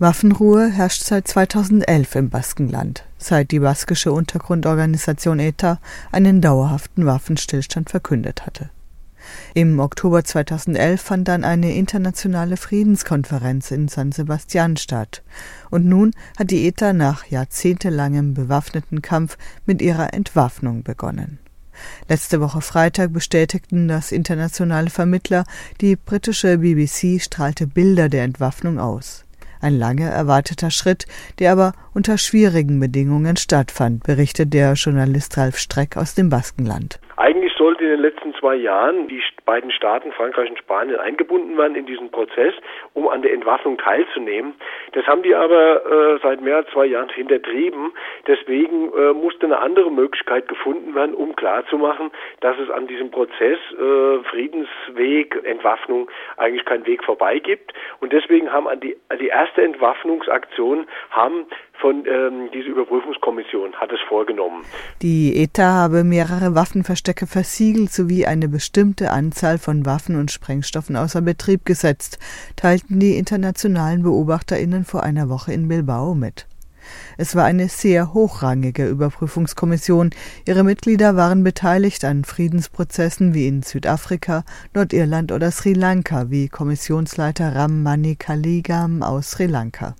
Waffenruhe herrscht seit 2011 im Baskenland, seit die baskische Untergrundorganisation ETA einen dauerhaften Waffenstillstand verkündet hatte. Im Oktober 2011 fand dann eine internationale Friedenskonferenz in San Sebastian statt. Und nun hat die ETA nach jahrzehntelangem bewaffneten Kampf mit ihrer Entwaffnung begonnen. Letzte Woche Freitag bestätigten das internationale Vermittler, die britische BBC strahlte Bilder der Entwaffnung aus. Ein lange erwarteter Schritt, der aber unter schwierigen Bedingungen stattfand, berichtet der Journalist Ralf Streck aus dem Baskenland. Eigentlich sollte in den letzten zwei Jahren die beiden Staaten, Frankreich und Spanien, eingebunden werden in diesen Prozess, um an der Entwaffnung teilzunehmen. Das haben die aber äh, seit mehr als zwei Jahren hintertrieben. Deswegen äh, musste eine andere Möglichkeit gefunden werden, um klarzumachen, dass es an diesem Prozess äh, Friedensweg, Entwaffnung eigentlich keinen Weg vorbei gibt. Und deswegen haben an die, an die erste Entwaffnungsaktion haben von ähm, dieser Überprüfungskommission hat es vorgenommen. Die ETA habe mehrere Waffenverstecke versiegelt sowie eine bestimmte Anzahl von Waffen und Sprengstoffen außer Betrieb gesetzt, teilten die internationalen Beobachterinnen vor einer Woche in Bilbao mit. Es war eine sehr hochrangige Überprüfungskommission. Ihre Mitglieder waren beteiligt an Friedensprozessen wie in Südafrika, Nordirland oder Sri Lanka, wie Kommissionsleiter Ram Manikaligam aus Sri Lanka.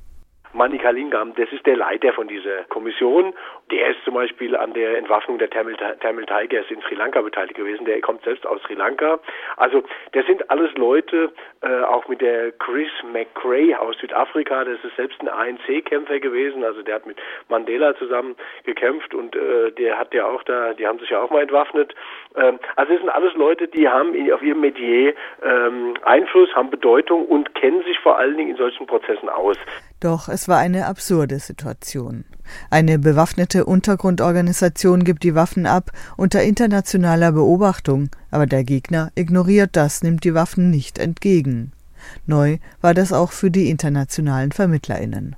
Manikalingam, das ist der Leiter von dieser Kommission. Der ist zum Beispiel an der Entwaffnung der Tamil, Tamil Tigers in Sri Lanka beteiligt gewesen. Der kommt selbst aus Sri Lanka. Also das sind alles Leute, äh, auch mit der Chris McCrae aus Südafrika, das ist selbst ein ANC-Kämpfer gewesen. Also der hat mit Mandela zusammen gekämpft und äh, der hat ja auch da, die haben sich ja auch mal entwaffnet. Ähm, also es sind alles Leute, die haben auf ihrem Metier ähm, Einfluss, haben Bedeutung und kennen sich vor allen Dingen in solchen Prozessen aus. Doch es war eine absurde Situation. Eine bewaffnete Untergrundorganisation gibt die Waffen ab unter internationaler Beobachtung, aber der Gegner ignoriert das, nimmt die Waffen nicht entgegen. Neu war das auch für die internationalen Vermittlerinnen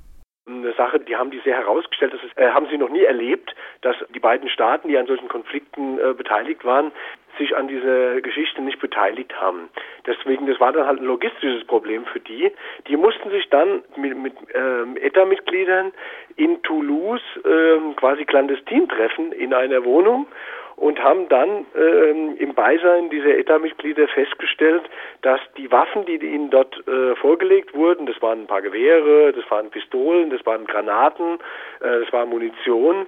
eine Sache, die haben die sehr herausgestellt, das ist, äh, haben sie noch nie erlebt, dass beiden Staaten, die an solchen Konflikten äh, beteiligt waren, sich an dieser Geschichte nicht beteiligt haben. Deswegen, das war dann halt ein logistisches Problem für die. Die mussten sich dann mit, mit ähm, ETA-Mitgliedern in Toulouse ähm, quasi clandestin treffen in einer Wohnung und haben dann ähm, im Beisein dieser ETA-Mitglieder festgestellt, dass die Waffen, die ihnen dort äh, vorgelegt wurden, das waren ein paar Gewehre, das waren Pistolen, das waren Granaten, äh, das war Munition,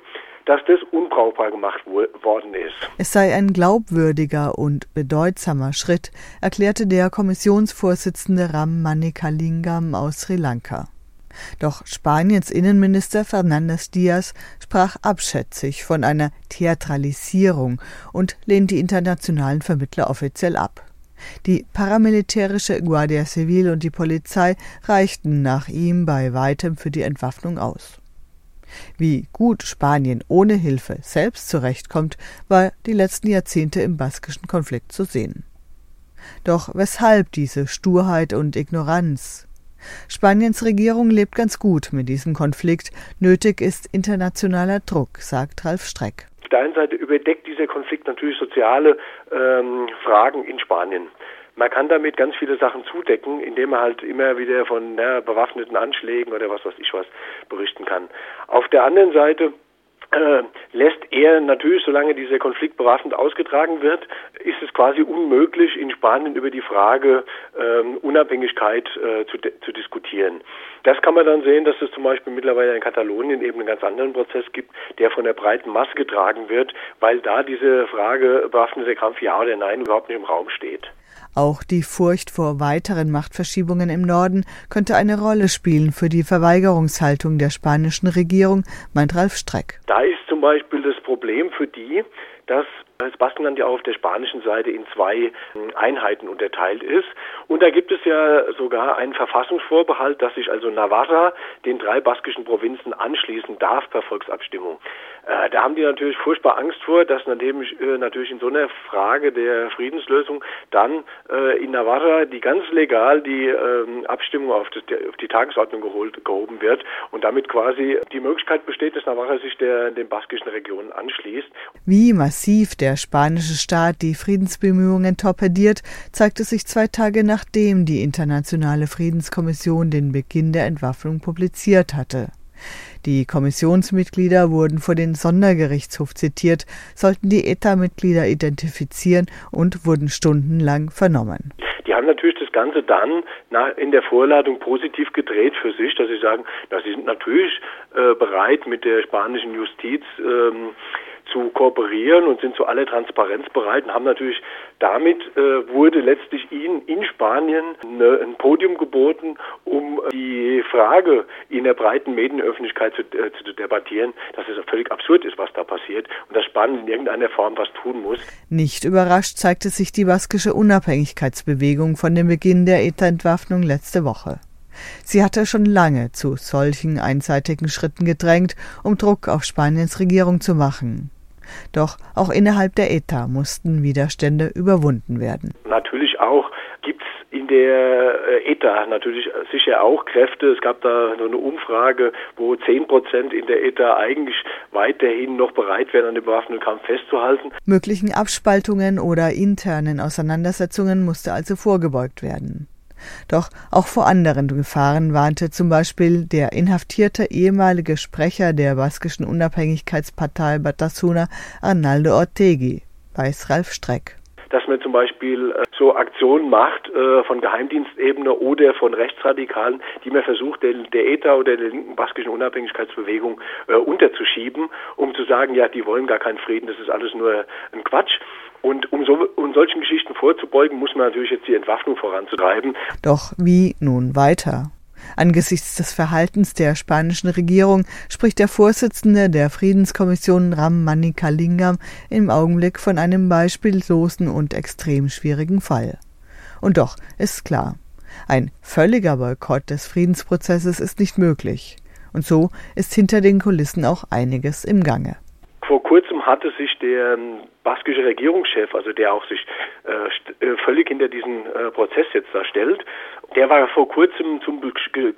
dass das unbrauchbar gemacht worden ist. Es sei ein glaubwürdiger und bedeutsamer Schritt, erklärte der Kommissionsvorsitzende Ram Manikalingam aus Sri Lanka. Doch Spaniens Innenminister Fernandes Diaz sprach abschätzig von einer Theatralisierung und lehnt die internationalen Vermittler offiziell ab. Die paramilitärische Guardia Civil und die Polizei reichten nach ihm bei weitem für die Entwaffnung aus. Wie gut Spanien ohne Hilfe selbst zurechtkommt, war die letzten Jahrzehnte im baskischen Konflikt zu sehen. Doch weshalb diese Sturheit und Ignoranz? Spaniens Regierung lebt ganz gut mit diesem Konflikt. Nötig ist internationaler Druck, sagt Ralf Streck. Auf der einen Seite überdeckt dieser Konflikt natürlich soziale ähm, Fragen in Spanien. Man kann damit ganz viele Sachen zudecken, indem man halt immer wieder von na, bewaffneten Anschlägen oder was weiß ich was berichten kann. Auf der anderen Seite äh, lässt er natürlich, solange dieser Konflikt bewaffnet ausgetragen wird, ist es quasi unmöglich, in Spanien über die Frage ähm, Unabhängigkeit äh, zu, zu diskutieren. Das kann man dann sehen, dass es zum Beispiel mittlerweile in Katalonien eben einen ganz anderen Prozess gibt, der von der breiten Masse getragen wird, weil da diese Frage bewaffneter Kampf ja oder nein überhaupt nicht im Raum steht. Auch die Furcht vor weiteren Machtverschiebungen im Norden könnte eine Rolle spielen für die Verweigerungshaltung der spanischen Regierung, meint Ralf Streck. Da ist zum Beispiel das Problem für die, dass das Baskenland ja auf der spanischen Seite in zwei hm, Einheiten unterteilt ist. Und da gibt es ja sogar einen Verfassungsvorbehalt, dass sich also Navarra den drei baskischen Provinzen anschließen darf per Volksabstimmung. Äh, da haben die natürlich furchtbar Angst vor, dass nachdem äh, natürlich in so einer Frage der Friedenslösung dann äh, in Navarra die ganz legal die ähm, Abstimmung auf, das, auf, die Tagesordnung geholt, gehoben wird und damit quasi die Möglichkeit besteht, dass Navarra sich der, den baskischen Regionen anschließt. Wie massiv der spanische Staat die Friedensbemühungen torpediert, zeigte sich zwei Tage nachdem die Internationale Friedenskommission den Beginn der Entwaffnung publiziert hatte. Die Kommissionsmitglieder wurden vor den Sondergerichtshof zitiert, sollten die ETA-Mitglieder identifizieren und wurden stundenlang vernommen. Die haben natürlich das Ganze dann in der Vorladung positiv gedreht für sich, dass sie sagen, dass sie sind natürlich äh, bereit, mit der spanischen Justiz ähm, zu kooperieren und sind zu aller Transparenz bereit und haben natürlich damit äh, wurde letztlich ihnen in Spanien eine, ein Podium geboten, um die Frage in der breiten Medienöffentlichkeit zu, äh, zu debattieren, dass es völlig absurd ist, was da passiert und dass Spanien in irgendeiner Form was tun muss. Nicht überrascht zeigte sich die baskische Unabhängigkeitsbewegung von dem Beginn der ETA-Entwaffnung letzte Woche. Sie hatte schon lange zu solchen einseitigen Schritten gedrängt, um Druck auf Spaniens Regierung zu machen. Doch auch innerhalb der ETA mussten Widerstände überwunden werden. Natürlich auch gibt es in der äh, ETA natürlich sicher auch Kräfte. Es gab da so eine Umfrage, wo 10 Prozent in der ETA eigentlich weiterhin noch bereit wären, an dem bewaffneten Kampf festzuhalten. Möglichen Abspaltungen oder internen Auseinandersetzungen musste also vorgebeugt werden. Doch auch vor anderen Gefahren warnte zum Beispiel der inhaftierte ehemalige Sprecher der baskischen Unabhängigkeitspartei Batasuna, Arnaldo Ortegi, weiß Ralf Streck dass man zum Beispiel äh, so Aktionen macht äh, von Geheimdienstebene oder von Rechtsradikalen, die man versucht, der, ETA oder der linken baskischen Unabhängigkeitsbewegung äh, unterzuschieben, um zu sagen, ja, die wollen gar keinen Frieden, das ist alles nur ein Quatsch. Und um, so, um solchen Geschichten vorzubeugen, muss man natürlich jetzt die Entwaffnung voranzutreiben. Doch wie nun weiter? Angesichts des Verhaltens der spanischen Regierung spricht der Vorsitzende der Friedenskommission Ram Manikalingam im Augenblick von einem beispiellosen und extrem schwierigen Fall. Und doch ist klar, ein völliger Boykott des Friedensprozesses ist nicht möglich. Und so ist hinter den Kulissen auch einiges im Gange. Vor kurzem hatte sich der ähm, baskische Regierungschef, also der auch sich äh, äh, völlig hinter diesen äh, Prozess jetzt da stellt, der war vor kurzem zum,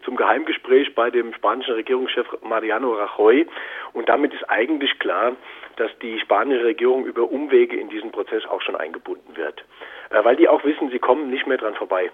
zum Geheimgespräch bei dem spanischen Regierungschef Mariano Rajoy und damit ist eigentlich klar, dass die spanische Regierung über Umwege in diesen Prozess auch schon eingebunden wird, äh, weil die auch wissen, sie kommen nicht mehr dran vorbei.